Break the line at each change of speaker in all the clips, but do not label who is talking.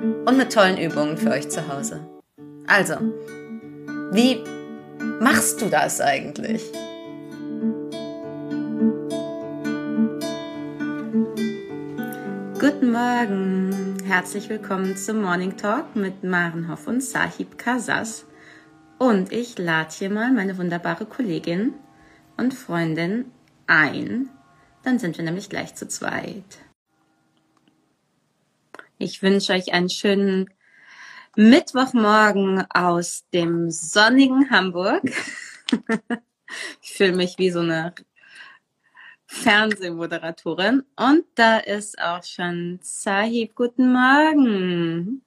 und mit tollen Übungen für euch zu Hause. Also, wie machst du das eigentlich? Guten Morgen, herzlich willkommen zum Morning Talk mit Maren Hoff und Sahib Kasas. Und ich lade hier mal meine wunderbare Kollegin und Freundin ein. Dann sind wir nämlich gleich zu zweit. Ich wünsche euch einen schönen Mittwochmorgen aus dem sonnigen Hamburg. ich fühle mich wie so eine Fernsehmoderatorin. Und da ist auch schon Sahib. Guten Morgen.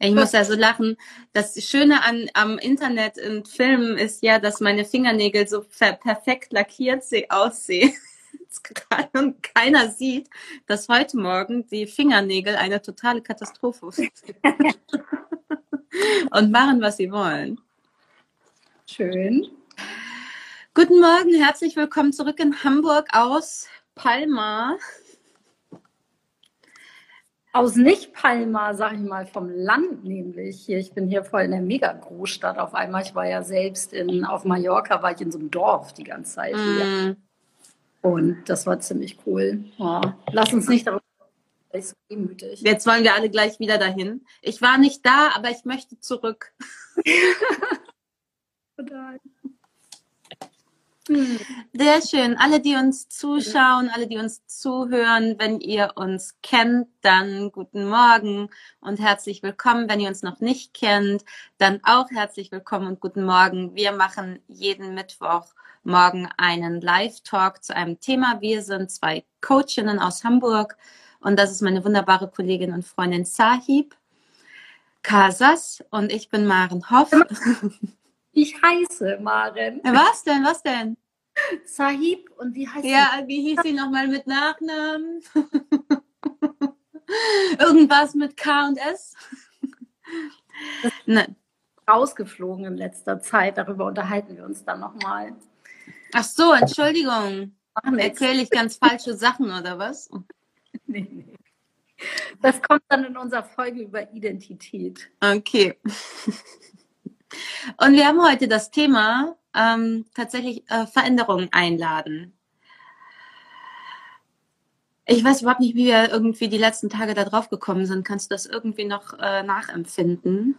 Ich muss ja so lachen. Das Schöne an, am Internet und Filmen ist ja, dass meine Fingernägel so perfekt lackiert aussehen und keiner sieht, dass heute Morgen die Fingernägel eine totale Katastrophe sind. und machen, was sie wollen.
Schön.
Guten Morgen, herzlich willkommen zurück in Hamburg aus Palma.
Aus nicht Palma, sag ich mal, vom Land nämlich. Hier, ich bin hier voll in der Mega-Großstadt auf einmal. Ich war ja selbst in, auf Mallorca, war ich in so einem Dorf die ganze Zeit. Mm. Und das war ziemlich cool. Ja. Lass uns nicht darüber demütig.
Jetzt wollen wir alle gleich wieder dahin. Ich war nicht da, aber ich möchte zurück. Sehr schön. Alle, die uns zuschauen, alle, die uns zuhören, wenn ihr uns kennt, dann guten Morgen und herzlich willkommen. Wenn ihr uns noch nicht kennt, dann auch herzlich willkommen und guten Morgen. Wir machen jeden Mittwoch morgen einen Live-Talk zu einem Thema. Wir sind zwei Coachinnen aus Hamburg und das ist meine wunderbare Kollegin und Freundin Sahib Casas und ich bin Maren Hoff.
Ich heiße Maren.
Was denn? Was denn?
Sahib und wie heißt
Ja, sie? wie hieß sie nochmal mit Nachnamen? Irgendwas mit K und S?
Nein. Rausgeflogen in letzter Zeit. Darüber unterhalten wir uns dann nochmal.
Ach so, Entschuldigung. Erzähle ich ganz falsche Sachen oder was? Nee, nee.
Das kommt dann in unserer Folge über Identität.
Okay. Und wir haben heute das Thema ähm, tatsächlich äh, Veränderungen einladen. Ich weiß überhaupt nicht, wie wir irgendwie die letzten Tage da drauf gekommen sind. Kannst du das irgendwie noch äh, nachempfinden?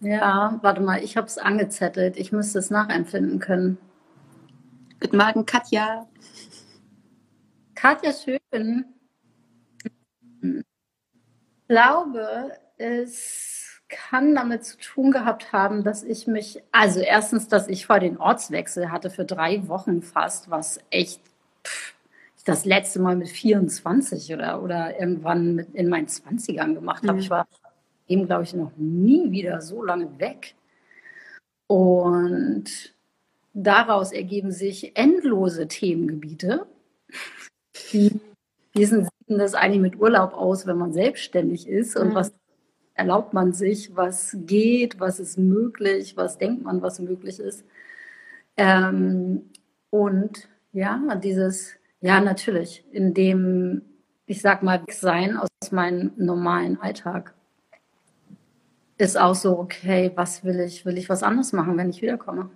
Ja, warte mal, ich habe es angezettelt. Ich müsste es nachempfinden können.
Guten Morgen, Katja.
Katja Schön. Ich glaube, es kann damit zu tun gehabt haben, dass ich mich, also erstens, dass ich vor den Ortswechsel hatte für drei Wochen fast, was echt pff, das letzte Mal mit 24 oder, oder irgendwann mit in meinen 20ern gemacht habe. Mhm. Ich war eben, glaube ich, noch nie wieder so lange weg. Und daraus ergeben sich endlose Themengebiete. Wie, wie sieht das eigentlich mit Urlaub aus, wenn man selbstständig ist und mhm. was erlaubt man sich, was geht, was ist möglich, was denkt man, was möglich ist. Ähm, und ja, dieses, ja, natürlich, in dem, ich sag mal, sein aus meinem normalen Alltag ist auch so, okay, was will ich? Will ich was anderes machen, wenn ich wiederkomme?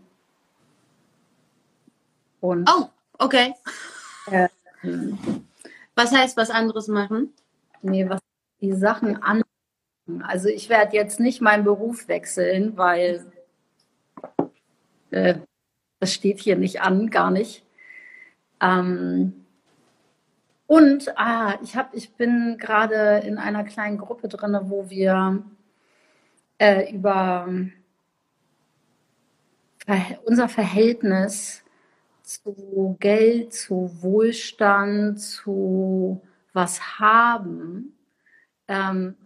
Und, oh, okay. Äh, was heißt was anderes machen?
Nee, was die Sachen an also ich werde jetzt nicht meinen Beruf wechseln, weil äh, das steht hier nicht an, gar nicht. Ähm, und ah, ich, hab, ich bin gerade in einer kleinen Gruppe drin, wo wir äh, über unser Verhältnis zu Geld, zu Wohlstand, zu was haben, ähm,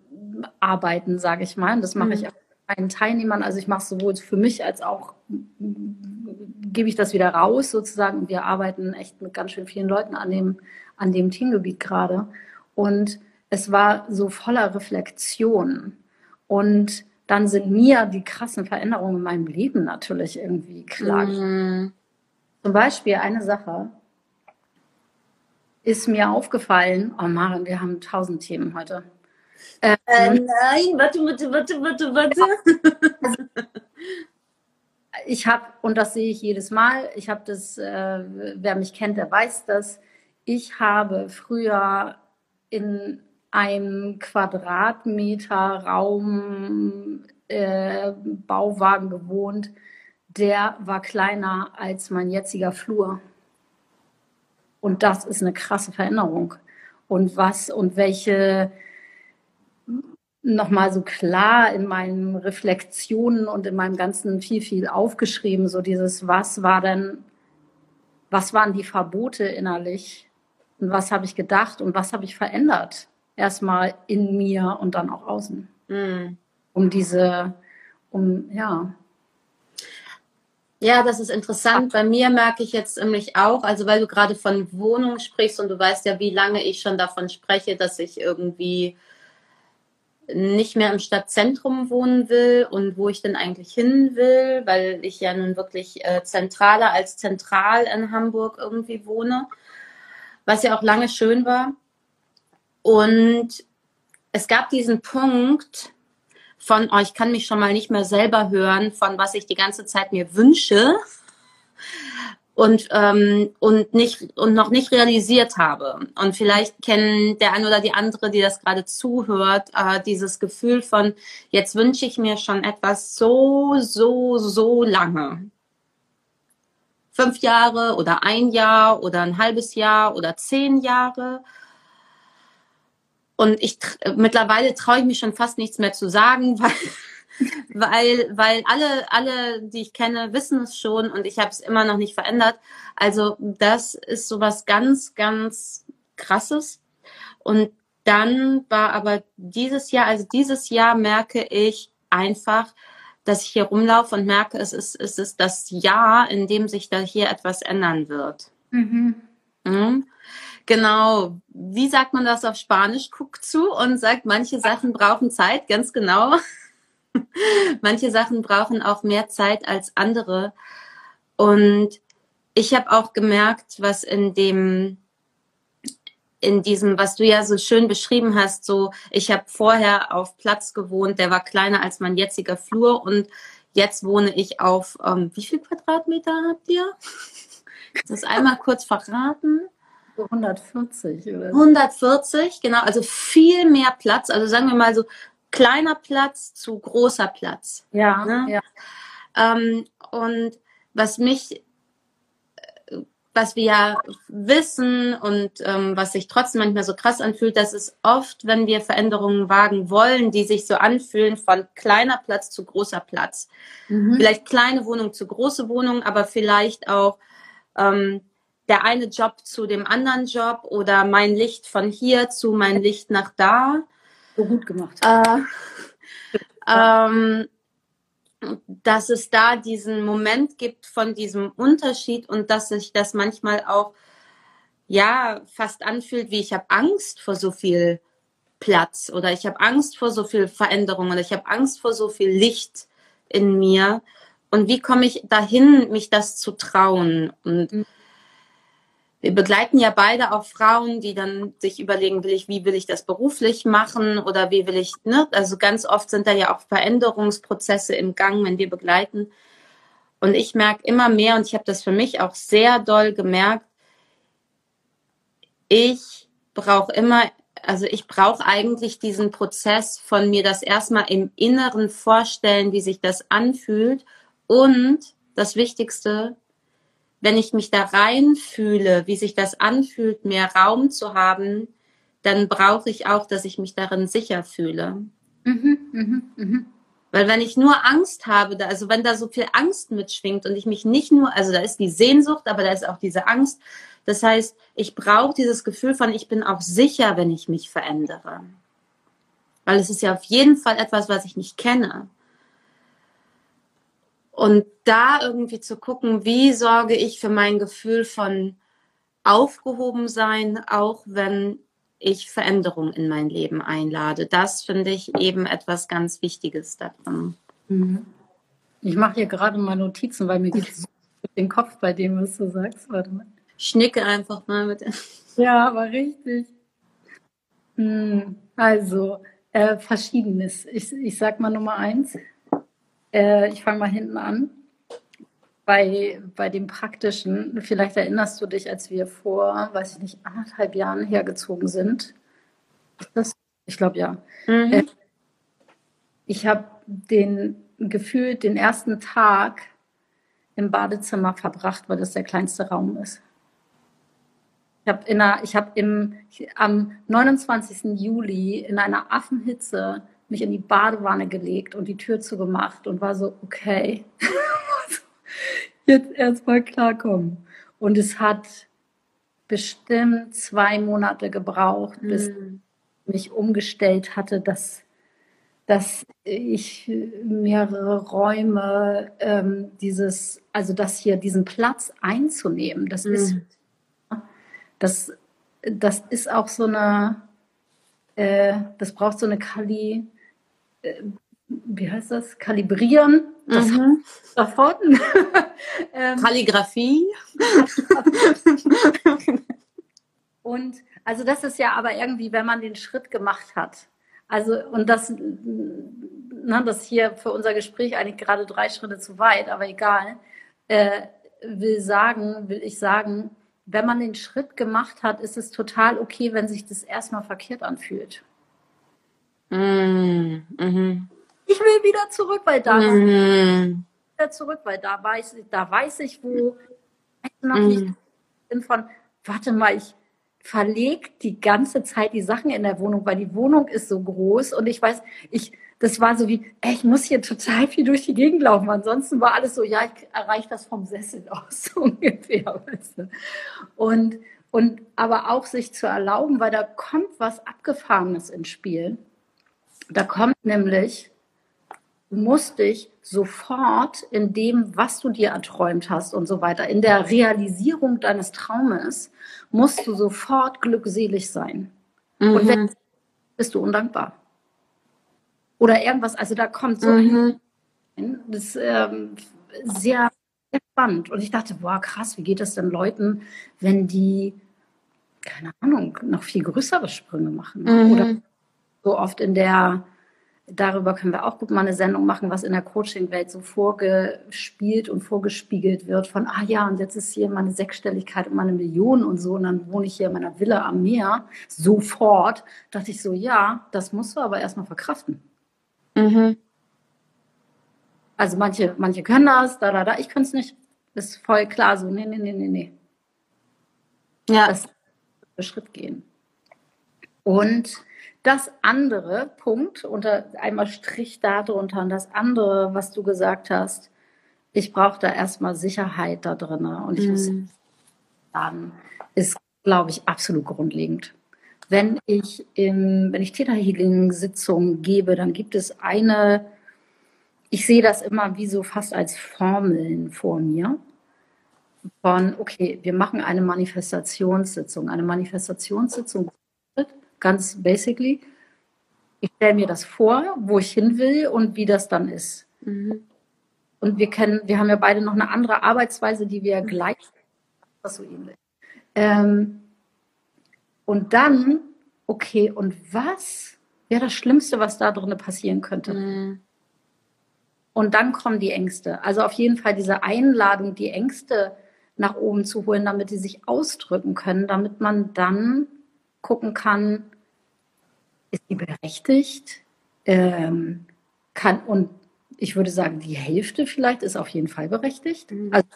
arbeiten, sage ich mal. Und das mache mhm. ich auch mit meinen Teilnehmern. Also ich mache es sowohl für mich als auch gebe ich das wieder raus sozusagen. Und wir arbeiten echt mit ganz schön vielen Leuten an dem, an dem Teamgebiet gerade. Und es war so voller Reflexion. Und dann sind mir die krassen Veränderungen in meinem Leben natürlich irgendwie klar. Mhm. Zum Beispiel eine Sache ist mir aufgefallen. Oh Maren, wir haben tausend Themen heute.
Ähm, äh, nein, warte, warte, warte, warte, warte.
ich habe, und das sehe ich jedes Mal, ich habe das, äh, wer mich kennt, der weiß das, ich habe früher in einem Quadratmeter Raum äh, Bauwagen gewohnt, der war kleiner als mein jetziger Flur. Und das ist eine krasse Veränderung. Und was und welche nochmal so klar in meinen Reflexionen und in meinem ganzen viel, viel aufgeschrieben, so dieses, was war denn, was waren die Verbote innerlich und was habe ich gedacht und was habe ich verändert? Erstmal in mir und dann auch außen. Mm. Um diese, um, ja.
Ja, das ist interessant. Bei mir merke ich jetzt nämlich auch, also weil du gerade von Wohnung sprichst und du weißt ja, wie lange ich schon davon spreche, dass ich irgendwie nicht mehr im Stadtzentrum wohnen will und wo ich denn eigentlich hin will, weil ich ja nun wirklich äh, zentraler als zentral in Hamburg irgendwie wohne, was ja auch lange schön war. Und es gab diesen Punkt von, oh, ich kann mich schon mal nicht mehr selber hören, von was ich die ganze Zeit mir wünsche und, ähm, und, nicht, und noch nicht realisiert habe. Und vielleicht kennen der eine oder die andere, die das gerade zuhört, äh, dieses Gefühl von, jetzt wünsche ich mir schon etwas so, so, so lange. Fünf Jahre oder ein Jahr oder ein halbes Jahr oder zehn Jahre. Und ich mittlerweile traue ich mich schon fast nichts mehr zu sagen, weil weil, weil alle, alle, die ich kenne, wissen es schon und ich habe es immer noch nicht verändert. Also das ist sowas ganz, ganz krasses. Und dann war aber dieses Jahr, also dieses Jahr merke ich einfach, dass ich hier rumlaufe und merke, es ist, es ist das Jahr, in dem sich da hier etwas ändern wird. Mhm. Mhm. Genau. Wie sagt man das auf Spanisch? Guckt zu und sagt, manche Sachen brauchen Zeit, ganz genau. Manche Sachen brauchen auch mehr Zeit als andere. Und ich habe auch gemerkt, was in dem in diesem, was du ja so schön beschrieben hast, so ich habe vorher auf Platz gewohnt, der war kleiner als mein jetziger Flur und jetzt wohne ich auf ähm, wie viel Quadratmeter habt ihr? Das einmal kurz verraten.
140 oder?
140, genau, also viel mehr Platz. Also sagen wir mal so kleiner Platz zu großer Platz.
Ja. Ne? ja.
Ähm, und was mich, was wir ja wissen und ähm, was sich trotzdem manchmal so krass anfühlt, dass es oft, wenn wir Veränderungen wagen wollen, die sich so anfühlen von kleiner Platz zu großer Platz. Mhm. Vielleicht kleine Wohnung zu große Wohnung, aber vielleicht auch ähm, der eine Job zu dem anderen Job oder mein Licht von hier zu mein Licht nach da
so gut gemacht. Äh,
ähm, dass es da diesen Moment gibt von diesem Unterschied und dass sich das manchmal auch ja fast anfühlt, wie ich habe Angst vor so viel Platz oder ich habe Angst vor so viel Veränderung oder ich habe Angst vor so viel Licht in mir. Und wie komme ich dahin, mich das zu trauen? Und mhm wir begleiten ja beide auch Frauen, die dann sich überlegen, will ich, wie will ich das beruflich machen oder wie will ich, ne? Also ganz oft sind da ja auch Veränderungsprozesse im Gang, wenn wir begleiten. Und ich merke immer mehr, und ich habe das für mich auch sehr doll gemerkt, ich brauche immer, also ich brauche eigentlich diesen Prozess von mir das erstmal im Inneren vorstellen, wie sich das anfühlt. Und das Wichtigste, wenn ich mich da reinfühle, wie sich das anfühlt, mehr Raum zu haben, dann brauche ich auch, dass ich mich darin sicher fühle. Mhm, mh, mh. Weil wenn ich nur Angst habe, da, also wenn da so viel Angst mitschwingt und ich mich nicht nur, also da ist die Sehnsucht, aber da ist auch diese Angst, Das heißt, ich brauche dieses Gefühl von, ich bin auch sicher, wenn ich mich verändere. Weil es ist ja auf jeden Fall etwas, was ich nicht kenne. Und da irgendwie zu gucken, wie sorge ich für mein Gefühl von aufgehoben sein, auch wenn ich Veränderung in mein Leben einlade. Das finde ich eben etwas ganz Wichtiges daran.
Mhm. Ich mache hier gerade mal Notizen, weil mir geht es den Kopf bei dem, was du sagst. Warte mal.
Schnicke einfach mal mit.
Ja, aber richtig. Hm, also, äh, Verschiedenes. Ich, ich sag mal Nummer eins. Äh, ich fange mal hinten an. Bei, bei dem Praktischen, vielleicht erinnerst du dich, als wir vor, weiß ich nicht, anderthalb Jahren hergezogen sind. Das, ich glaube ja. Mhm. Äh, ich habe den gefühlt den ersten Tag im Badezimmer verbracht, weil das der kleinste Raum ist. Ich habe im am 29. Juli in einer Affenhitze mich in die Badewanne gelegt und die Tür zugemacht und war so okay, jetzt erstmal klarkommen. Und es hat bestimmt zwei Monate gebraucht, bis mhm. ich mich umgestellt hatte, dass dass ich mehrere Räume, ähm, dieses, also das hier, diesen Platz einzunehmen, das mhm. ist, das, das ist auch so eine, äh, das braucht so eine Kali, wie heißt das? Kalibrieren. Das mhm.
davon. ähm, Kalligrafie.
Und also das ist ja aber irgendwie, wenn man den Schritt gemacht hat, also, und das, na, das hier für unser Gespräch eigentlich gerade drei Schritte zu weit, aber egal, äh, will sagen, will ich sagen, wenn man den Schritt gemacht hat, ist es total okay, wenn sich das erstmal verkehrt anfühlt. Mm, mhm. Ich will wieder zurück, weil da mm. wieder zurück, weil da weiß, da weiß ich, wo ich noch mm. nicht bin von, warte mal, ich, verlegt die ganze Zeit die Sachen in der Wohnung, weil die Wohnung ist so groß und ich weiß, ich, das war so wie, ey, ich muss hier total viel durch die Gegend laufen. Ansonsten war alles so, ja, ich erreiche das vom Sessel aus, so ungefähr. Und, und aber auch sich zu erlauben, weil da kommt was Abgefahrenes ins Spiel. Da kommt nämlich, du musst dich sofort in dem, was du dir erträumt hast und so weiter, in der Realisierung deines Traumes, musst du sofort glückselig sein. Mhm. Und wenn bist du undankbar. Oder irgendwas, also da kommt so mhm. ein, das ist ähm, sehr, sehr spannend. Und ich dachte, boah, krass, wie geht es denn Leuten, wenn die, keine Ahnung, noch viel größere Sprünge machen? Mhm. Oder so oft in der Darüber können wir auch gut mal eine Sendung machen, was in der Coaching-Welt so vorgespielt und vorgespiegelt wird von, ah ja, und jetzt ist hier meine Sechsstelligkeit und meine Million und so, und dann wohne ich hier in meiner Villa am Meer. Sofort dachte ich so, ja, das musst du aber erstmal verkraften. Mhm. Also manche, manche können das, da, da, da, ich kann es nicht. Ist voll klar so, nee, nee, nee, nee, nee. Ja. Das Schritt gehen. Und das andere, Punkt, unter einmal Strich darunter und das andere, was du gesagt hast, ich brauche da erstmal Sicherheit da drin. Und ich mm. muss mhm. sagen, ist, glaube ich, absolut grundlegend. Wenn ich im, wenn ich Theta Healing Sitzungen gebe, dann gibt es eine, ich sehe das immer wie so fast als Formeln vor mir. Von, okay, wir machen eine Manifestationssitzung. Eine Manifestationssitzung ganz basically. Ich stelle mir das vor, wo ich hin will und wie das dann ist. Mhm. Und wir kennen, wir haben ja beide noch eine andere Arbeitsweise, die wir gleich, was so ähnlich. Ähm, und dann, okay, und was wäre das Schlimmste, was da drin passieren könnte? Mhm. Und dann kommen die Ängste. Also auf jeden Fall diese Einladung, die Ängste nach oben zu holen, damit sie sich ausdrücken können, damit man dann gucken kann, ist sie berechtigt? Ähm, kann, und ich würde sagen, die Hälfte vielleicht ist auf jeden Fall berechtigt. Mhm. Also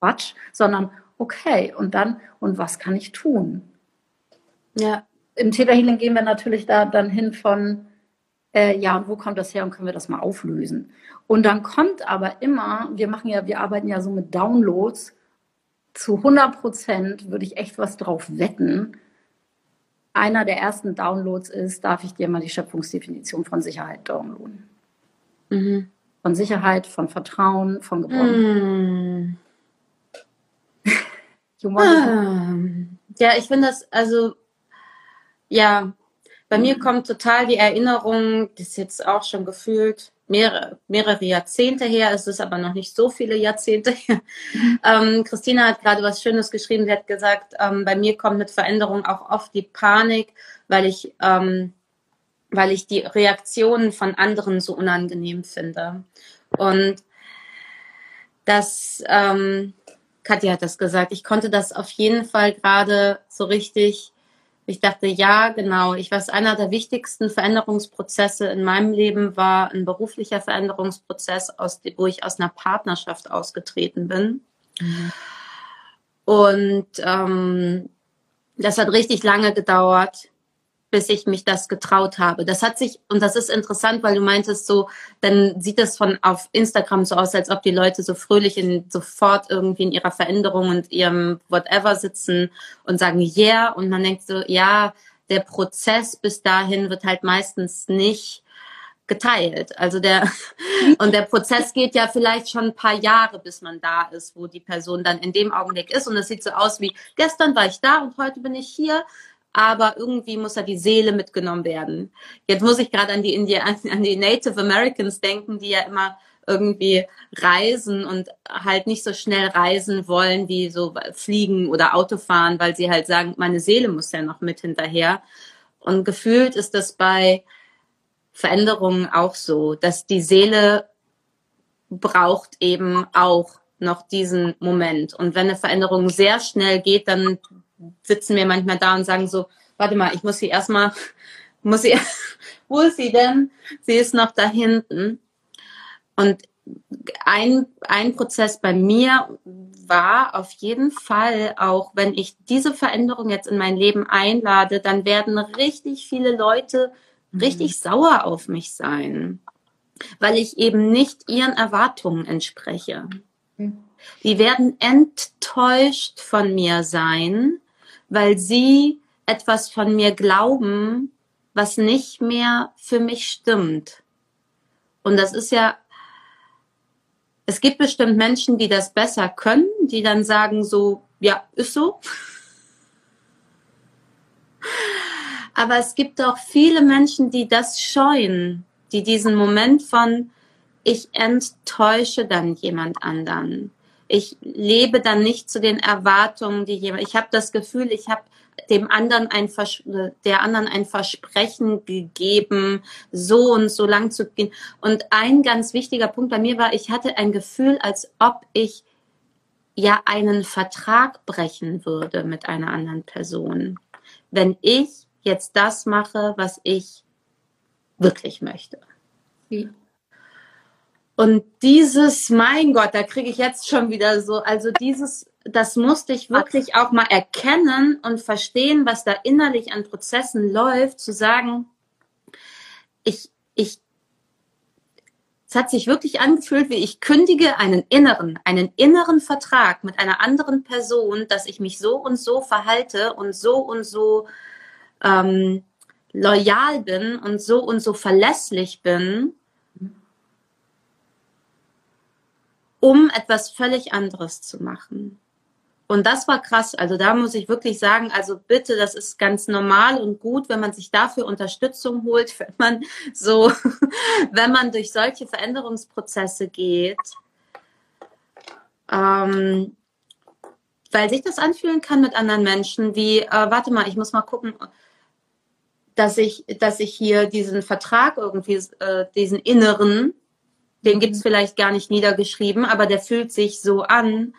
Quatsch, sondern okay, und dann, und was kann ich tun? Ja. Im Theta Healing gehen wir natürlich da dann hin von, äh, ja, und wo kommt das her und können wir das mal auflösen? Und dann kommt aber immer, wir machen ja, wir arbeiten ja so mit Downloads, zu 100 Prozent würde ich echt was drauf wetten. Einer der ersten Downloads ist, darf ich dir mal die Schöpfungsdefinition von Sicherheit downloaden. Mhm. Von Sicherheit, von Vertrauen, von Geborgenheit.
Mm. ah. Ja, ich finde das, also, ja, bei mir kommt total die Erinnerung, das ist jetzt auch schon gefühlt mehrere, mehrere Jahrzehnte her, es ist aber noch nicht so viele Jahrzehnte her. Mhm. Ähm, Christina hat gerade was Schönes geschrieben, sie hat gesagt, ähm, bei mir kommt mit Veränderung auch oft die Panik, weil ich, ähm, weil ich die Reaktionen von anderen so unangenehm finde. Und das, ähm, Katja hat das gesagt, ich konnte das auf jeden Fall gerade so richtig ich dachte, ja, genau. Ich weiß, einer der wichtigsten Veränderungsprozesse in meinem Leben war ein beruflicher Veränderungsprozess, aus, wo ich aus einer Partnerschaft ausgetreten bin. Mhm. Und ähm, das hat richtig lange gedauert bis ich mich das getraut habe. Das hat sich, und das ist interessant, weil du meintest so, dann sieht es von auf Instagram so aus, als ob die Leute so fröhlich in sofort irgendwie in ihrer Veränderung und ihrem whatever sitzen und sagen, yeah, und man denkt so, ja, der Prozess bis dahin wird halt meistens nicht geteilt. Also der, und der Prozess geht ja vielleicht schon ein paar Jahre, bis man da ist, wo die Person dann in dem Augenblick ist. Und es sieht so aus wie, gestern war ich da und heute bin ich hier aber irgendwie muss da die Seele mitgenommen werden. Jetzt muss ich gerade an die India, an die Native Americans denken, die ja immer irgendwie reisen und halt nicht so schnell reisen wollen wie so fliegen oder Auto fahren, weil sie halt sagen, meine Seele muss ja noch mit hinterher. Und gefühlt ist das bei Veränderungen auch so, dass die Seele braucht eben auch noch diesen Moment. Und wenn eine Veränderung sehr schnell geht, dann sitzen wir manchmal da und sagen so, warte mal, ich muss sie erstmal, muss sie, wo ist sie denn? Sie ist noch da hinten. Und ein, ein Prozess bei mir war auf jeden Fall auch, wenn ich diese Veränderung jetzt in mein Leben einlade, dann werden richtig viele Leute richtig mhm. sauer auf mich sein, weil ich eben nicht ihren Erwartungen entspreche. Mhm. Die werden enttäuscht von mir sein, weil sie etwas von mir glauben, was nicht mehr für mich stimmt. Und das ist ja, es gibt bestimmt Menschen, die das besser können, die dann sagen so, ja, ist so. Aber es gibt auch viele Menschen, die das scheuen, die diesen Moment von, ich enttäusche dann jemand anderen ich lebe dann nicht zu den Erwartungen, die jemand. Ich habe das Gefühl, ich habe dem anderen ein Vers der anderen ein Versprechen gegeben, so und so lang zu gehen. Und ein ganz wichtiger Punkt bei mir war, ich hatte ein Gefühl, als ob ich ja einen Vertrag brechen würde mit einer anderen Person, wenn ich jetzt das mache, was ich wirklich möchte. Wie? Und dieses, mein Gott, da kriege ich jetzt schon wieder so, also dieses, das musste ich wirklich auch mal erkennen und verstehen, was da innerlich an Prozessen läuft, zu sagen, ich, ich, es hat sich wirklich angefühlt, wie ich kündige einen inneren, einen inneren Vertrag mit einer anderen Person, dass ich mich so und so verhalte und so und so ähm, loyal bin und so und so verlässlich bin um etwas völlig anderes zu machen. Und das war krass. Also da muss ich wirklich sagen, also bitte, das ist ganz normal und gut, wenn man sich dafür Unterstützung holt, wenn man so, wenn man durch solche Veränderungsprozesse geht. Ähm, weil sich das anfühlen kann mit anderen Menschen, wie, äh, warte mal, ich muss mal gucken, dass ich, dass ich hier diesen Vertrag irgendwie, äh, diesen inneren, den gibt es vielleicht gar nicht niedergeschrieben, aber der fühlt sich so an,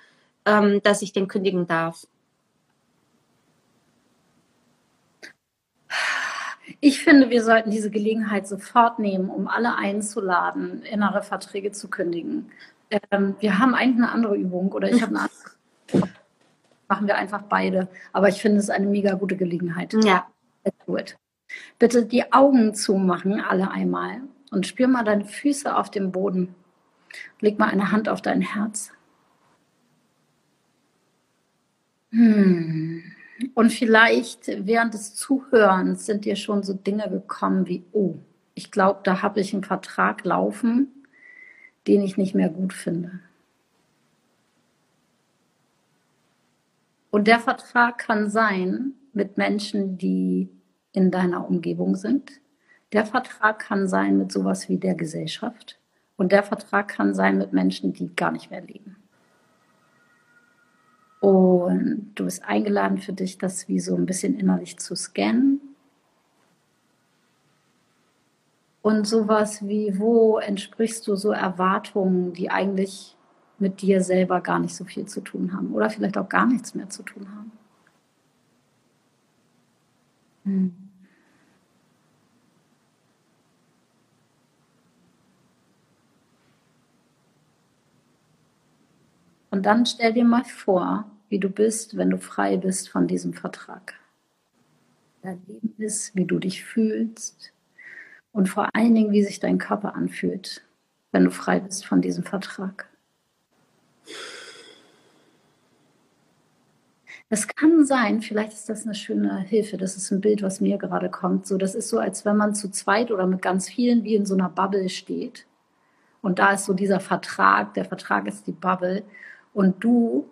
ähm, dass ich den kündigen darf.
Ich finde, wir sollten diese Gelegenheit sofort nehmen, um alle einzuladen, innere Verträge zu kündigen. Ähm, wir haben eigentlich eine andere Übung oder ich habe eine andere. Machen wir einfach beide. Aber ich finde es eine mega gute Gelegenheit.
Ja.
Bitte die Augen zumachen, alle einmal und spür mal deine Füße auf dem Boden. Leg mal eine Hand auf dein Herz. Hm. Und vielleicht während des Zuhörens sind dir schon so Dinge gekommen wie, oh, ich glaube, da habe ich einen Vertrag laufen, den ich nicht mehr gut finde. Und der Vertrag kann sein mit Menschen, die in deiner Umgebung sind. Der Vertrag kann sein mit sowas wie der Gesellschaft. Und der Vertrag kann sein mit Menschen, die gar nicht mehr leben. Und du bist eingeladen für dich, das wie so ein bisschen innerlich zu scannen. Und sowas wie, wo entsprichst du so Erwartungen, die eigentlich mit dir selber gar nicht so viel zu tun haben oder vielleicht auch gar nichts mehr zu tun haben? Hm. Und dann stell dir mal vor, wie du bist, wenn du frei bist von diesem Vertrag. Dein Leben ist, wie du dich fühlst und vor allen Dingen, wie sich dein Körper anfühlt, wenn du frei bist von diesem Vertrag. Es kann sein, vielleicht ist das eine schöne Hilfe, das ist ein Bild, was mir gerade kommt. So, das ist so, als wenn man zu zweit oder mit ganz vielen wie in so einer Bubble steht. Und da ist so dieser Vertrag, der Vertrag ist die Bubble. Und du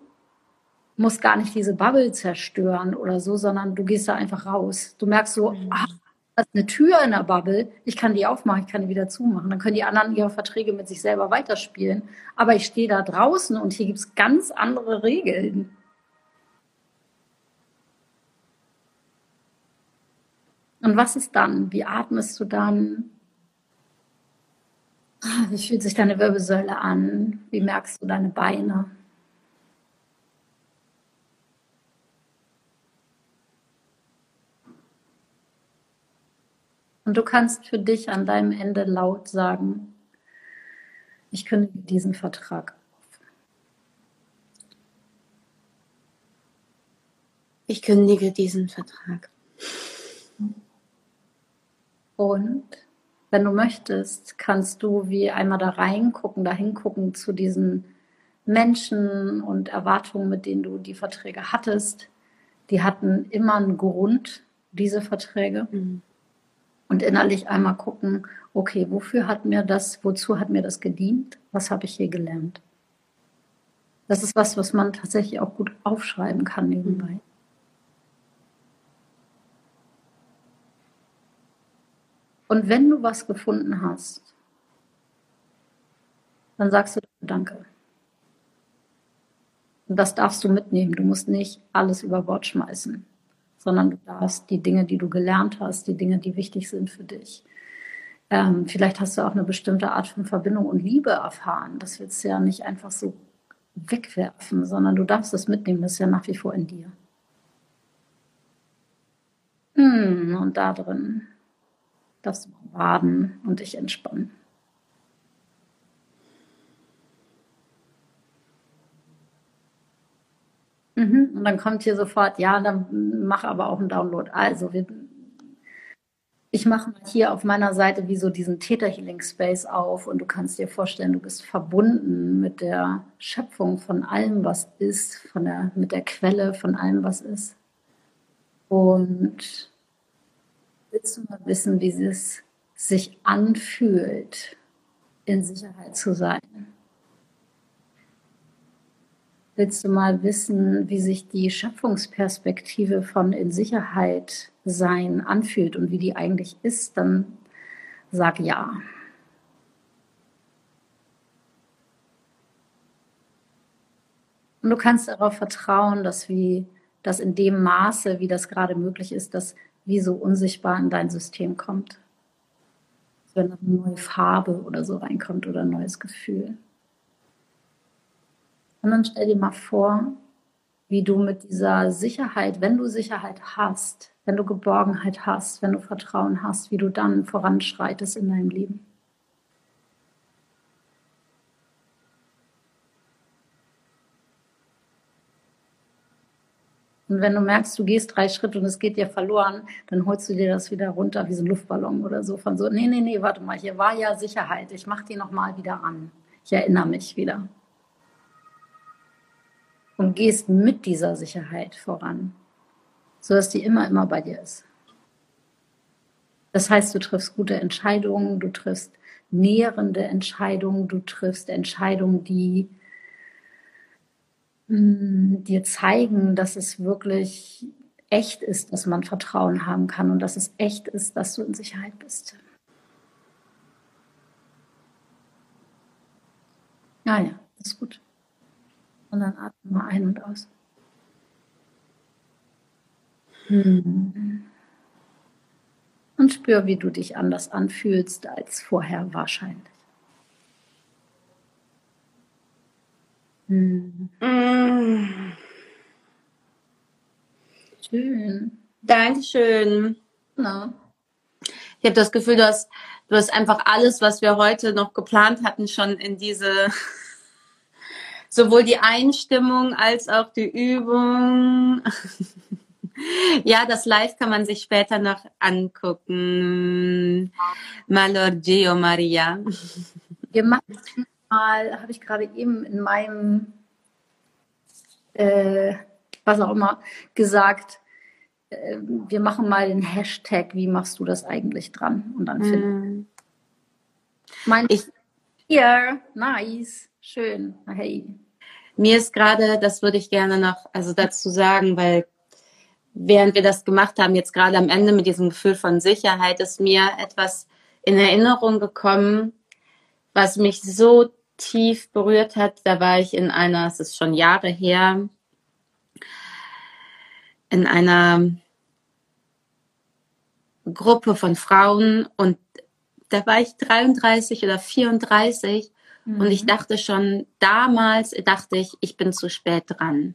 musst gar nicht diese Bubble zerstören oder so, sondern du gehst da einfach raus. Du merkst so, mhm. ach, da ist eine Tür in der Bubble, ich kann die aufmachen, ich kann die wieder zumachen. Dann können die anderen ihre Verträge mit sich selber weiterspielen. Aber ich stehe da draußen und hier gibt es ganz andere Regeln. Und was ist dann? Wie atmest du dann? Ah, wie fühlt sich deine Wirbelsäule an? Wie merkst du deine Beine? Und du kannst für dich an deinem Ende laut sagen, ich kündige diesen Vertrag auf.
Ich kündige diesen Vertrag.
Und wenn du möchtest, kannst du wie einmal da reingucken, da hingucken zu diesen Menschen und Erwartungen, mit denen du die Verträge hattest. Die hatten immer einen Grund, diese Verträge. Mhm und innerlich einmal gucken, okay, wofür hat mir das, wozu hat mir das gedient? Was habe ich hier gelernt? Das ist was, was man tatsächlich auch gut aufschreiben kann nebenbei. Und wenn du was gefunden hast, dann sagst du Danke. Und das darfst du mitnehmen. Du musst nicht alles über Bord schmeißen sondern du darfst die Dinge, die du gelernt hast, die Dinge, die wichtig sind für dich. Ähm, vielleicht hast du auch eine bestimmte Art von Verbindung und Liebe erfahren. Das willst du ja nicht einfach so wegwerfen, sondern du darfst es mitnehmen. Das ist ja nach wie vor in dir. Hm, und da drin darfst du baden und dich entspannen. Mhm. Und dann kommt hier sofort, ja, dann mach aber auch einen Download. Also, wir, ich mache hier auf meiner Seite wie so diesen Theta Healing Space auf und du kannst dir vorstellen, du bist verbunden mit der Schöpfung von allem, was ist, von der, mit der Quelle von allem, was ist. Und willst du mal wissen, wie es sich anfühlt, in Sicherheit zu sein? Willst du mal wissen, wie sich die Schöpfungsperspektive von in Sicherheit sein anfühlt und wie die eigentlich ist, dann sag ja. Und du kannst darauf vertrauen, dass wie das in dem Maße, wie das gerade möglich ist, das wie so unsichtbar in dein System kommt. Wenn eine neue Farbe oder so reinkommt oder ein neues Gefühl. Und dann stell dir mal vor, wie du mit dieser Sicherheit, wenn du Sicherheit hast, wenn du Geborgenheit hast, wenn du Vertrauen hast, wie du dann voranschreitest in deinem Leben. Und wenn du merkst, du gehst drei Schritte und es geht dir verloren, dann holst du dir das wieder runter wie so ein Luftballon oder so. Von so, nee, nee, nee, warte mal, hier war ja Sicherheit. Ich mach die nochmal wieder an. Ich erinnere mich wieder. Und gehst mit dieser Sicherheit voran, sodass die immer, immer bei dir ist. Das heißt, du triffst gute Entscheidungen, du triffst nährende Entscheidungen, du triffst Entscheidungen, die mh, mm, dir zeigen, dass es wirklich echt ist, dass man Vertrauen haben kann und dass es echt ist, dass du in Sicherheit bist. Ja, ja, das ist gut. Und dann atme mal ein und aus. Hm. Und spür, wie du dich anders anfühlst als vorher wahrscheinlich. Hm. Mm. Schön.
Dankeschön. Na. Ich habe das Gefühl, du hast, du hast einfach alles, was wir heute noch geplant hatten, schon in diese, sowohl die Einstimmung als auch die Übung. ja, das Live kann man sich später noch angucken. Malorgio Maria.
Wir machen mal, habe ich gerade eben in meinem äh, was auch immer, gesagt, äh, wir machen mal den Hashtag, wie machst du das eigentlich dran? Und dann finden. Mm. Mein ich, hier, nice, schön, hey.
Mir ist gerade, das würde ich gerne noch also dazu sagen, weil während wir das gemacht haben, jetzt gerade am Ende mit diesem Gefühl von Sicherheit, ist mir etwas in Erinnerung gekommen, was mich so tief berührt hat. Da war ich in einer, es ist schon Jahre her, in einer Gruppe von Frauen und da war ich 33 oder 34 mhm. und ich mhm. dachte schon damals, dachte ich, ich bin zu spät dran.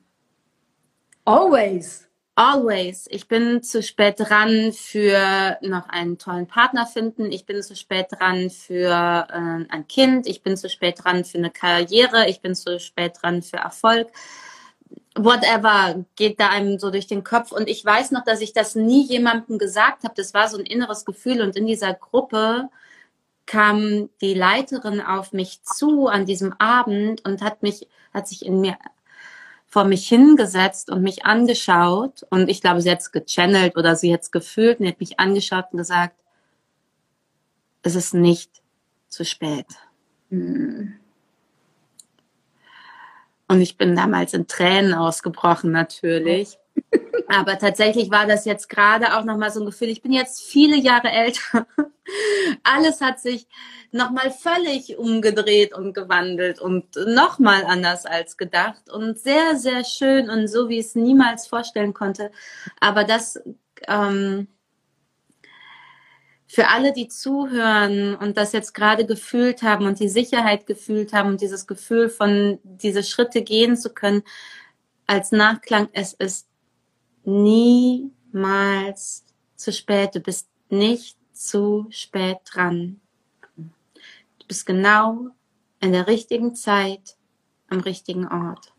Always.
Always. Ich bin zu spät dran für noch einen tollen Partner finden. Ich bin zu spät dran für äh, ein Kind. Ich bin zu spät dran für eine Karriere. Ich bin zu spät dran für Erfolg whatever geht da einem so durch den Kopf. Und ich weiß noch, dass ich das nie jemandem gesagt habe. Das war so ein inneres Gefühl. Und in dieser Gruppe kam die Leiterin auf mich zu an diesem Abend und hat mich, hat sich in mir vor mich hingesetzt und mich angeschaut. Und ich glaube, sie hat es gechannelt oder sie hat es gefühlt und hat mich angeschaut und gesagt, es ist nicht zu spät. Mhm. Und ich bin damals in Tränen ausgebrochen natürlich. Aber tatsächlich war das jetzt gerade auch nochmal so ein Gefühl, ich bin jetzt viele Jahre älter. Alles hat sich nochmal völlig umgedreht und gewandelt und nochmal anders als gedacht und sehr, sehr schön und so, wie ich es niemals vorstellen konnte. Aber das, ähm, für alle, die zuhören und das jetzt gerade gefühlt haben und die Sicherheit gefühlt haben und dieses Gefühl von diese Schritte gehen zu können, als Nachklang, es ist niemals zu spät. Du bist nicht zu spät dran. Du bist genau in der richtigen Zeit am richtigen Ort.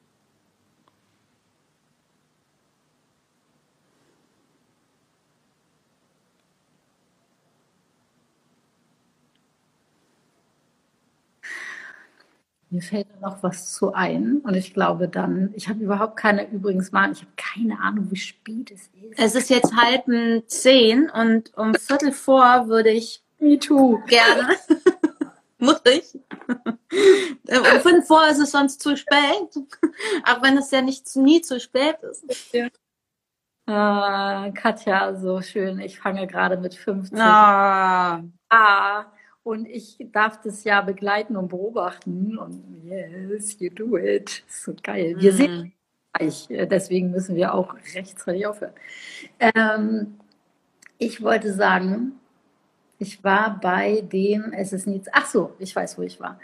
Mir fällt noch was zu ein und ich glaube dann, ich habe überhaupt keine, übrigens mal, ich habe keine Ahnung, wie spät es ist.
Es ist jetzt halb zehn und um Viertel vor würde ich
Me too.
gerne. Muss ich. um fünf vor ist es sonst zu spät. Auch wenn es ja nicht nie zu spät ist. Ja.
Ah, Katja, so schön. Ich fange gerade mit 50.
Ah.
ah. Und ich darf das ja begleiten und beobachten. Und yes, you do it. So geil. Wir mhm. sehen gleich. Deswegen müssen wir auch rechtzeitig aufhören. Ähm, ich wollte sagen, ich war bei dem, es ist nichts, ach so, ich weiß, wo ich war.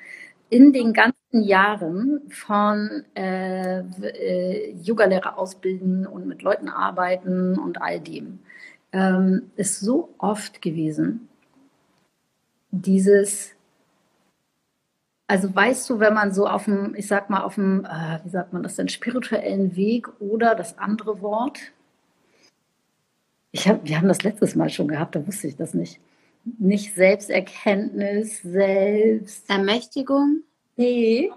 In den ganzen Jahren von äh, äh, Yogalehrer ausbilden und mit Leuten arbeiten und all dem, ähm, ist so oft gewesen, dieses, also weißt du, wenn man so auf dem, ich sag mal, auf dem, äh, wie sagt man das denn, spirituellen Weg oder das andere Wort, ich hab, wir haben das letztes Mal schon gehabt, da wusste ich das nicht. Nicht Selbsterkenntnis, Selbst.
Ermächtigung?
Nee.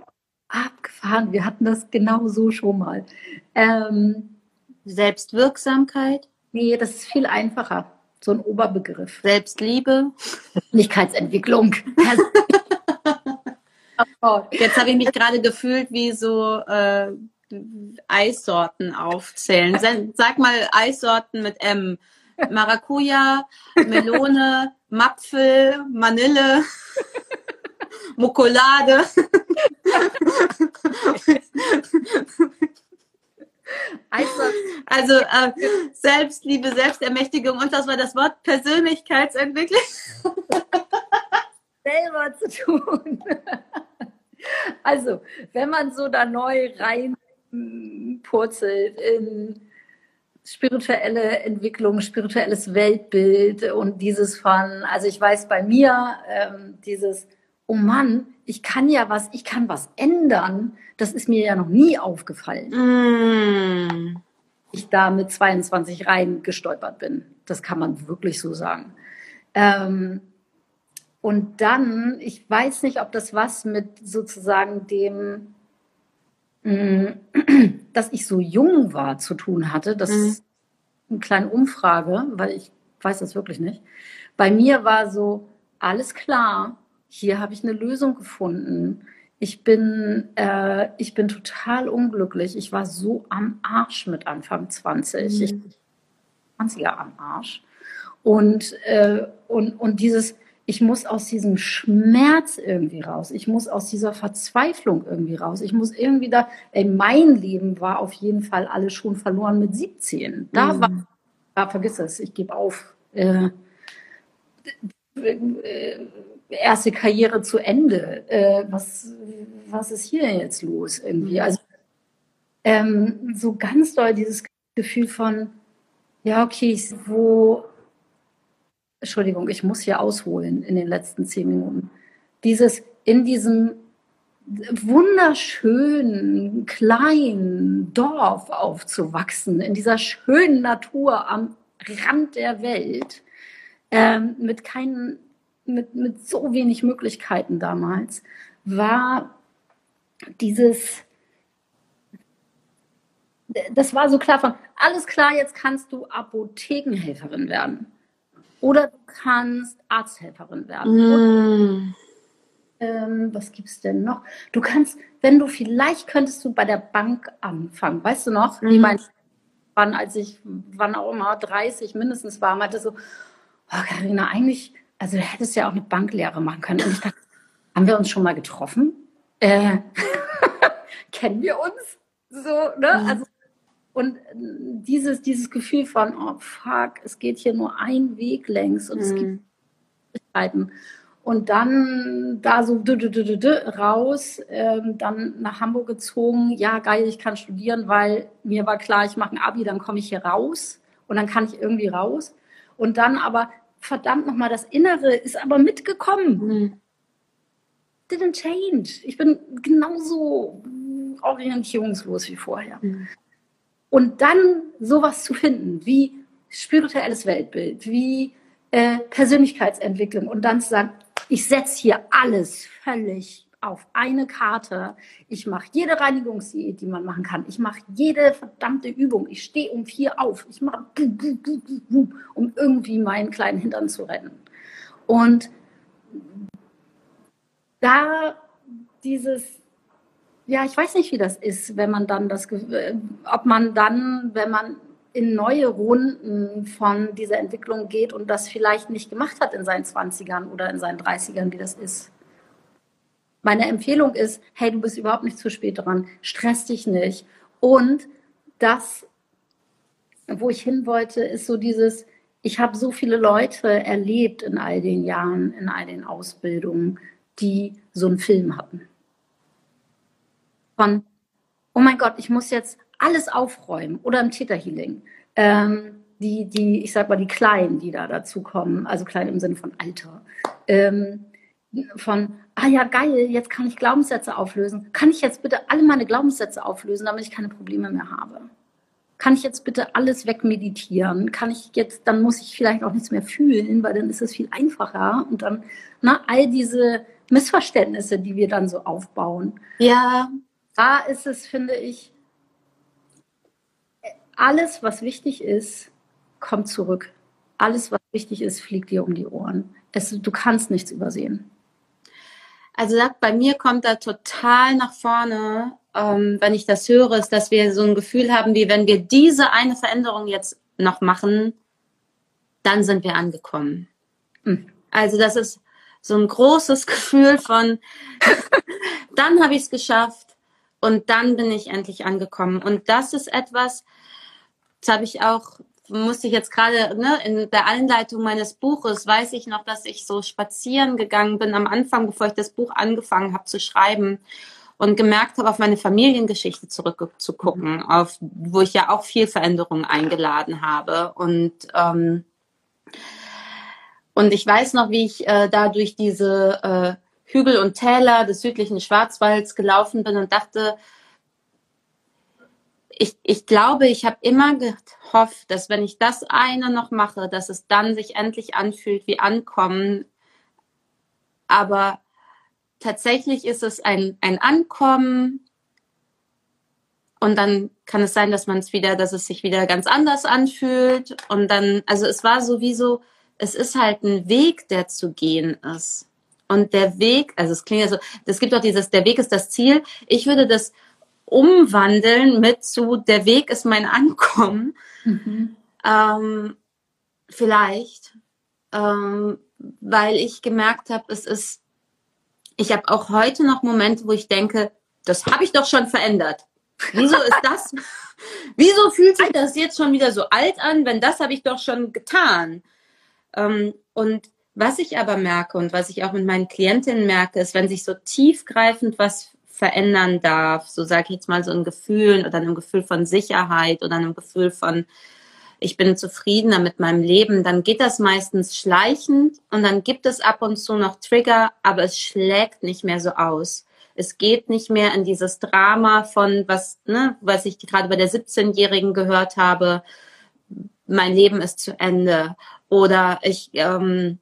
abgefahren. Wir hatten das genau so schon mal. Ähm,
Selbstwirksamkeit?
Nee, das ist viel einfacher. So ein Oberbegriff.
Selbstliebe?
Persönlichkeitsentwicklung.
Jetzt habe ich mich gerade gefühlt wie so äh, Eissorten aufzählen. Sag mal Eissorten mit M. Maracuja, Melone, Mapfel, Manille, Mokolade. Also äh, Selbstliebe, Selbstermächtigung und das war das Wort Persönlichkeitsentwicklung.
Selber zu tun. Also, wenn man so da neu reinpurzelt in spirituelle Entwicklung, spirituelles Weltbild und dieses von, also ich weiß bei mir, ähm, dieses, oh Mann, ich kann ja was, ich kann was ändern, das ist mir ja noch nie aufgefallen. Mm. Ich da mit 22 rein gestolpert bin. Das kann man wirklich so sagen. Ähm, und dann, ich weiß nicht, ob das was mit sozusagen dem, mm, dass ich so jung war, zu tun hatte. Das mhm. ist eine kleine Umfrage, weil ich weiß das wirklich nicht. Bei mir war so, alles klar, hier habe ich eine Lösung gefunden. Ich bin, äh, ich bin total unglücklich. Ich war so am Arsch mit Anfang 20. Mhm. Ich 20er am Arsch. Und, äh, und, und dieses, ich muss aus diesem Schmerz irgendwie raus. Ich muss aus dieser Verzweiflung irgendwie raus. Ich muss irgendwie da, ey, mein Leben war auf jeden Fall alles schon verloren mit 17. Da mhm. war, da vergiss es, ich gebe auf. Äh, äh, erste Karriere zu Ende. Äh, was, was ist hier jetzt los irgendwie? Mhm. Also ähm, so ganz doll dieses Gefühl von, ja, okay, wo, Entschuldigung, ich muss hier ausholen in den letzten zehn Minuten. Dieses in diesem wunderschönen kleinen Dorf aufzuwachsen, in dieser schönen Natur am Rand der Welt, ähm, mit keinen, mit, mit so wenig Möglichkeiten damals, war dieses, das war so klar von, alles klar, jetzt kannst du Apothekenhelferin werden. Oder du kannst Arzthelferin werden. Mm. ähm, was gibt es denn noch? Du kannst, wenn du vielleicht könntest du bei der Bank anfangen. Weißt du noch, mm. wie mein wann, als ich, wann auch immer, 30 mindestens war, meinte so, oh Carina, eigentlich, also du hättest ja auch eine Banklehre machen können. Und ich dachte, haben wir uns schon mal getroffen? Äh, kennen wir uns? So, ne? Mm. Also und äh, dieses, dieses Gefühl von, oh fuck, es geht hier nur ein Weg längs und mhm. es gibt Möglichkeiten. Und dann da so raus, ähm, dann nach Hamburg gezogen. Ja, geil, ich kann studieren, weil mir war klar, ich mache ein Abi, dann komme ich hier raus und dann kann ich irgendwie raus. Und dann aber, verdammt nochmal, das Innere ist aber mitgekommen. Mhm. Didn't change. Ich bin genauso orientierungslos wie vorher. Mhm. Und dann sowas zu finden, wie spirituelles Weltbild, wie äh, Persönlichkeitsentwicklung und dann zu sagen, ich setze hier alles völlig auf eine Karte. Ich mache jede Reinigungsdiät, die man machen kann. Ich mache jede verdammte Übung. Ich stehe um vier auf. Ich mache, um irgendwie meinen kleinen Hintern zu retten. Und da dieses ja, ich weiß nicht, wie das ist, wenn man dann das, ob man dann, wenn man in neue Runden von dieser Entwicklung geht und das vielleicht nicht gemacht hat in seinen 20ern oder in seinen 30ern, wie das ist. Meine Empfehlung ist, hey, du bist überhaupt nicht zu spät dran, stress dich nicht. Und das, wo ich hin wollte, ist so dieses, ich habe so viele Leute erlebt in all den Jahren, in all den Ausbildungen, die so einen Film hatten von, oh mein Gott, ich muss jetzt alles aufräumen oder im Täterhealing. Ähm, die, die, ich sag mal, die Kleinen, die da dazu kommen, also klein im Sinne von Alter, ähm, von, ah ja, geil, jetzt kann ich Glaubenssätze auflösen. Kann ich jetzt bitte alle meine Glaubenssätze auflösen, damit ich keine Probleme mehr habe? Kann ich jetzt bitte alles wegmeditieren? Kann ich jetzt, dann muss ich vielleicht auch nichts mehr fühlen, weil dann ist es viel einfacher. Und dann, na, all diese Missverständnisse, die wir dann so aufbauen.
Ja.
Da ist es, finde ich, alles, was wichtig ist, kommt zurück. Alles, was wichtig ist, fliegt dir um die Ohren. Es, du kannst nichts übersehen.
Also bei mir kommt da total nach vorne, ähm, wenn ich das höre, ist, dass wir so ein Gefühl haben, wie wenn wir diese eine Veränderung jetzt noch machen, dann sind wir angekommen. Mhm. Also das ist so ein großes Gefühl von, dann habe ich es geschafft und dann bin ich endlich angekommen. Und das ist etwas, das habe ich auch, musste ich jetzt gerade ne, in der Einleitung meines Buches, weiß ich noch, dass ich so spazieren gegangen bin am Anfang, bevor ich das Buch angefangen habe zu schreiben und gemerkt habe, auf meine Familiengeschichte zurückzugucken, auf, wo ich ja auch viel Veränderung eingeladen habe. Und ähm, und ich weiß noch, wie ich äh, da durch diese äh, Hügel und Täler des südlichen Schwarzwalds gelaufen bin und dachte, ich, ich glaube, ich habe immer gehofft, dass wenn ich das eine noch mache, dass es dann sich endlich anfühlt wie Ankommen. Aber tatsächlich ist es ein, ein Ankommen und dann kann es sein, dass man es wieder, dass es sich wieder ganz anders anfühlt. Und dann, also es war sowieso, es ist halt ein Weg, der zu gehen ist. Und der Weg, also es klingt ja so, es gibt auch dieses, der Weg ist das Ziel. Ich würde das umwandeln mit zu, der Weg ist mein Ankommen. Mhm. Ähm, vielleicht, ähm, weil ich gemerkt habe, es ist, ich habe auch heute noch Momente, wo ich denke, das habe ich doch schon verändert. Wieso ist das? Wieso fühlt sich das jetzt schon wieder so alt an, wenn das habe ich doch schon getan? Ähm, und was ich aber merke und was ich auch mit meinen Klientinnen merke, ist, wenn sich so tiefgreifend was verändern darf, so sage ich jetzt mal so ein Gefühl oder ein Gefühl von Sicherheit oder ein Gefühl von, ich bin zufriedener mit meinem Leben, dann geht das meistens schleichend und dann gibt es ab und zu noch Trigger, aber es schlägt nicht mehr so aus. Es geht nicht mehr in dieses Drama von was, ne, was ich gerade bei der 17-Jährigen gehört habe, mein Leben ist zu Ende oder ich, ähm,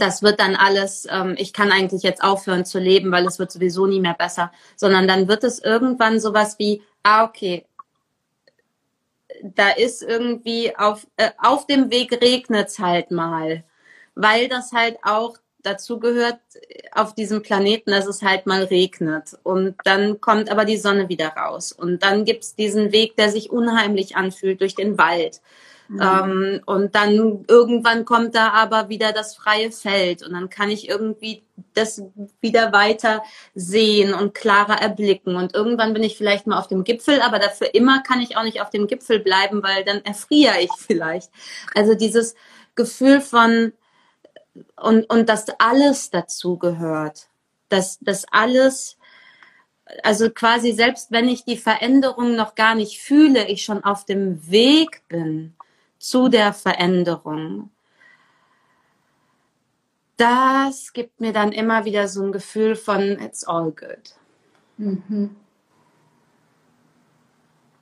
das wird dann alles, ähm, ich kann eigentlich jetzt aufhören zu leben, weil es wird sowieso nie mehr besser, sondern dann wird es irgendwann sowas wie, ah, okay, da ist irgendwie auf, äh, auf dem Weg regnet's halt mal, weil das halt auch dazu gehört auf diesem Planeten, dass es halt mal regnet. Und dann kommt aber die Sonne wieder raus. Und dann gibt's diesen Weg, der sich unheimlich anfühlt durch den Wald. Mhm. Ähm, und dann irgendwann kommt da aber wieder das freie Feld und dann kann ich irgendwie das wieder weiter sehen und klarer erblicken. Und irgendwann bin ich vielleicht mal auf dem Gipfel, aber dafür immer kann ich auch nicht auf dem Gipfel bleiben, weil dann erfriere ich vielleicht. Also dieses Gefühl von und, und dass alles dazu gehört. Dass das alles also quasi selbst wenn ich die Veränderung noch gar nicht fühle, ich schon auf dem Weg bin zu der Veränderung. Das gibt mir dann immer wieder so ein Gefühl von it's all good. Mhm.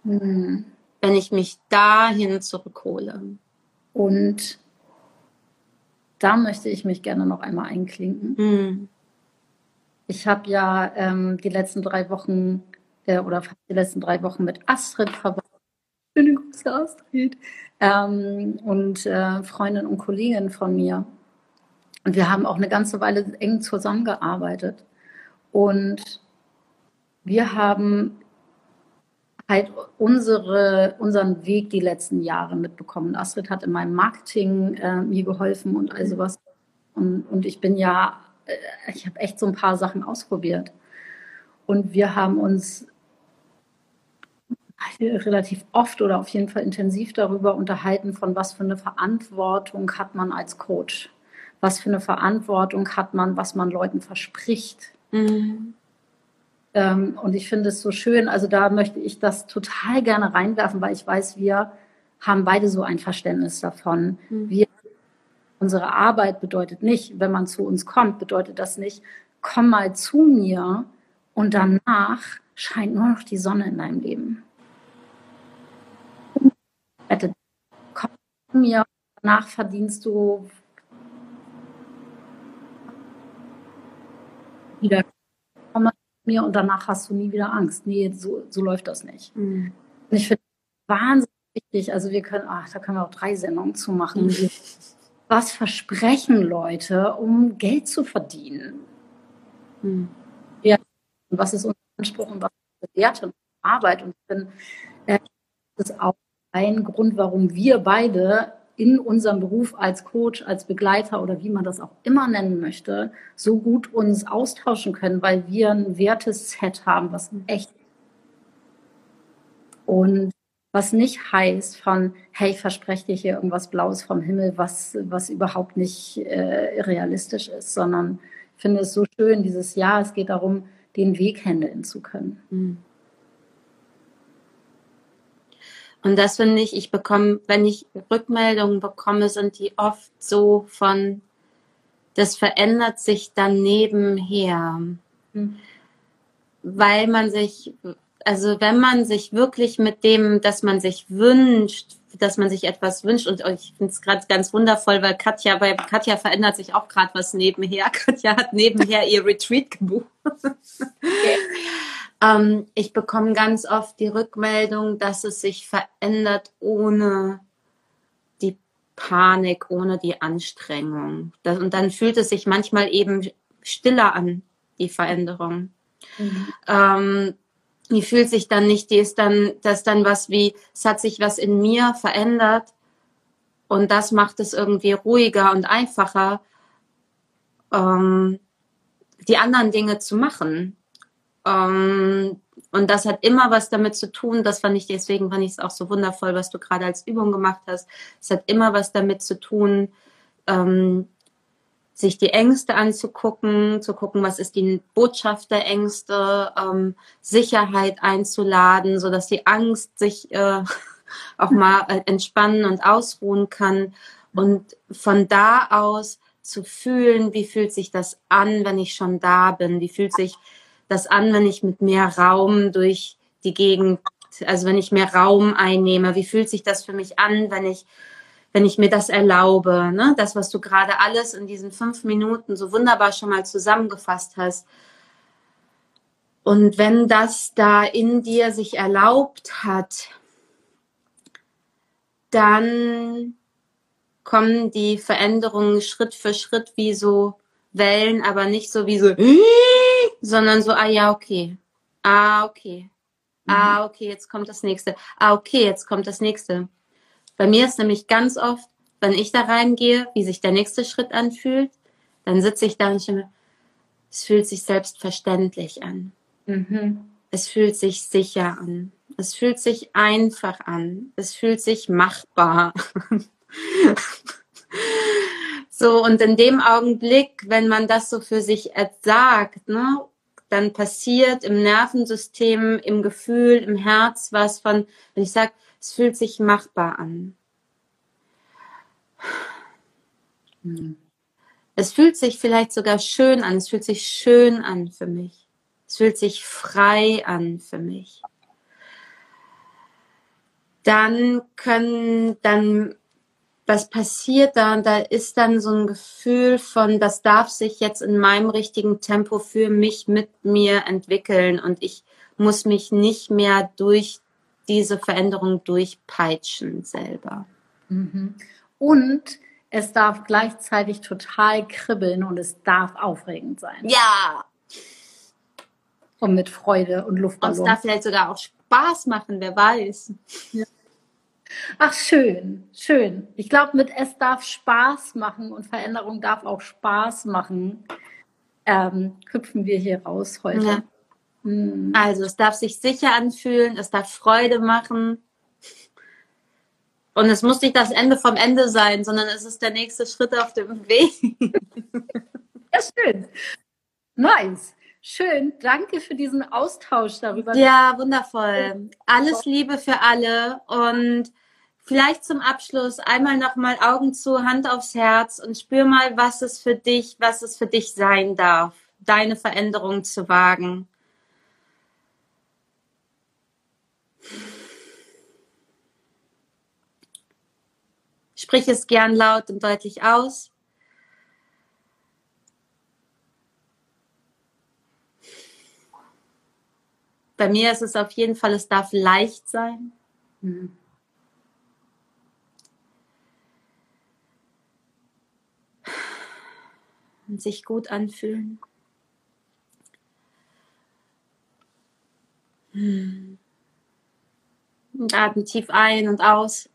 Mhm. Wenn ich mich dahin zurückhole.
Und da möchte ich mich gerne noch einmal einklinken. Mhm. Ich habe ja ähm, die letzten drei Wochen äh, oder die letzten drei Wochen mit Astrid verbracht. Astrid ähm, und äh, Freundin und Kollegin von mir. Und wir haben auch eine ganze Weile eng zusammengearbeitet. Und wir haben halt unsere, unseren Weg die letzten Jahre mitbekommen. Astrid hat in meinem Marketing äh, mir geholfen und all sowas. Und, und ich bin ja, äh, ich habe echt so ein paar Sachen ausprobiert. Und wir haben uns relativ oft oder auf jeden Fall intensiv darüber unterhalten, von was für eine Verantwortung hat man als Coach. Was für eine Verantwortung hat man, was man Leuten verspricht. Mhm. Ähm, und ich finde es so schön, also da möchte ich das total gerne reinwerfen, weil ich weiß, wir haben beide so ein Verständnis davon. Mhm. Wir, unsere Arbeit bedeutet nicht, wenn man zu uns kommt, bedeutet das nicht, komm mal zu mir und danach scheint nur noch die Sonne in deinem Leben hätte, komm mir, danach verdienst du wieder komm mir und danach hast du nie wieder Angst. Nee, so, so läuft das nicht. Mhm. Und ich finde wahnsinnig wichtig, also wir können, ach, da können wir auch drei Sendungen zu machen. Mhm. Was versprechen Leute, um Geld zu verdienen? Mhm. Ja, was ist unser Anspruch und was ist Werte und Arbeit? Und ich finde, äh, das ist auch ein Grund, warum wir beide in unserem Beruf als Coach, als Begleiter oder wie man das auch immer nennen möchte, so gut uns austauschen können, weil wir ein Werteset haben, was echt und was nicht heißt von, hey, ich verspreche dir hier irgendwas Blaues vom Himmel, was, was überhaupt nicht äh, realistisch ist, sondern ich finde es so schön, dieses Jahr, es geht darum, den Weg handeln zu können. Mhm.
Und das finde ich, ich bekomme, wenn ich Rückmeldungen bekomme, sind die oft so von, das verändert sich dann nebenher. Mhm. Weil man sich, also wenn man sich wirklich mit dem, dass man sich wünscht, dass man sich etwas wünscht und ich finde es gerade ganz wundervoll, weil Katja, bei Katja verändert sich auch gerade was nebenher. Katja hat nebenher ihr Retreat gebucht. Okay. Ähm, ich bekomme ganz oft die Rückmeldung, dass es sich verändert ohne die Panik, ohne die Anstrengung. Das, und dann fühlt es sich manchmal eben stiller an, die Veränderung. Mhm. Ähm, die fühlt sich dann nicht, die ist dann, das dann was wie, es hat sich was in mir verändert und das macht es irgendwie ruhiger und einfacher, ähm, die anderen Dinge zu machen. Ähm, und das hat immer was damit zu tun, das fand ich deswegen, fand ich es auch so wundervoll, was du gerade als Übung gemacht hast. Es hat immer was damit zu tun, ähm, sich die Ängste anzugucken, zu gucken, was ist die Botschaft der Ängste, ähm, Sicherheit einzuladen, so dass die Angst sich äh, auch mal äh, entspannen und ausruhen kann und von da aus zu fühlen, wie fühlt sich das an, wenn ich schon da bin, wie fühlt sich das an, wenn ich mit mehr Raum durch die Gegend, also wenn ich mehr Raum einnehme? Wie fühlt sich das für mich an, wenn ich, wenn ich mir das erlaube? Ne? Das, was du gerade alles in diesen fünf Minuten so wunderbar schon mal zusammengefasst hast. Und wenn das da in dir sich erlaubt hat, dann kommen die Veränderungen Schritt für Schritt wie so Wellen, aber nicht so wie so sondern so, ah ja, okay. Ah, okay. Ah, mhm. okay, jetzt kommt das nächste. Ah, okay, jetzt kommt das nächste. Bei mir ist nämlich ganz oft, wenn ich da reingehe, wie sich der nächste Schritt anfühlt, dann sitze ich da und stimme, es fühlt sich selbstverständlich an. Mhm. Es fühlt sich sicher an. Es fühlt sich einfach an. Es fühlt sich machbar. so, und in dem Augenblick, wenn man das so für sich sagt, ne, dann passiert im Nervensystem, im Gefühl, im Herz was von, wenn ich sage, es fühlt sich machbar an. Es fühlt sich vielleicht sogar schön an, es fühlt sich schön an für mich. Es fühlt sich frei an für mich. Dann können, dann was passiert da? Und da ist dann so ein Gefühl von, das darf sich jetzt in meinem richtigen Tempo für mich mit mir entwickeln und ich muss mich nicht mehr durch diese Veränderung durchpeitschen selber.
Mhm. Und es darf gleichzeitig total kribbeln und es darf aufregend sein.
Ja.
Und mit Freude und Luftballon. Und
es darf vielleicht sogar auch Spaß machen, wer weiß. Ja.
Ach, schön, schön. Ich glaube, mit es darf Spaß machen und Veränderung darf auch Spaß machen, ähm, hüpfen wir hier raus heute. Ja.
Hm. Also, es darf sich sicher anfühlen, es darf Freude machen. Und es muss nicht das Ende vom Ende sein, sondern es ist der nächste Schritt auf dem Weg.
ja, schön. Nice. Schön, danke für diesen Austausch darüber.
Ja, wundervoll. Alles Liebe für alle und vielleicht zum Abschluss einmal nochmal Augen zu, Hand aufs Herz und spür mal, was es für dich, was es für dich sein darf, deine Veränderung zu wagen. Sprich es gern laut und deutlich aus. Bei mir ist es auf jeden Fall, es darf leicht sein. Mhm. Und sich gut anfühlen. Und atmen tief ein und aus.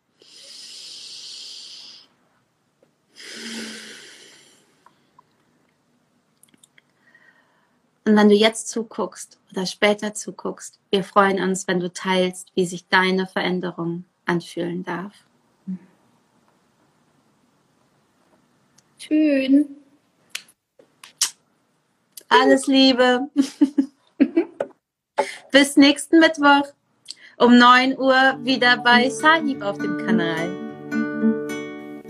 Und wenn du jetzt zuguckst oder später zuguckst, wir freuen uns, wenn du teilst, wie sich deine Veränderung anfühlen darf.
Schön.
Alles Liebe. Bis nächsten Mittwoch um 9 Uhr wieder bei Sahib auf dem Kanal.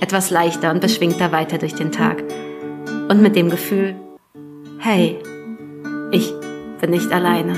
etwas leichter und beschwingter weiter durch den Tag. Und mit dem Gefühl, hey, ich bin nicht alleine.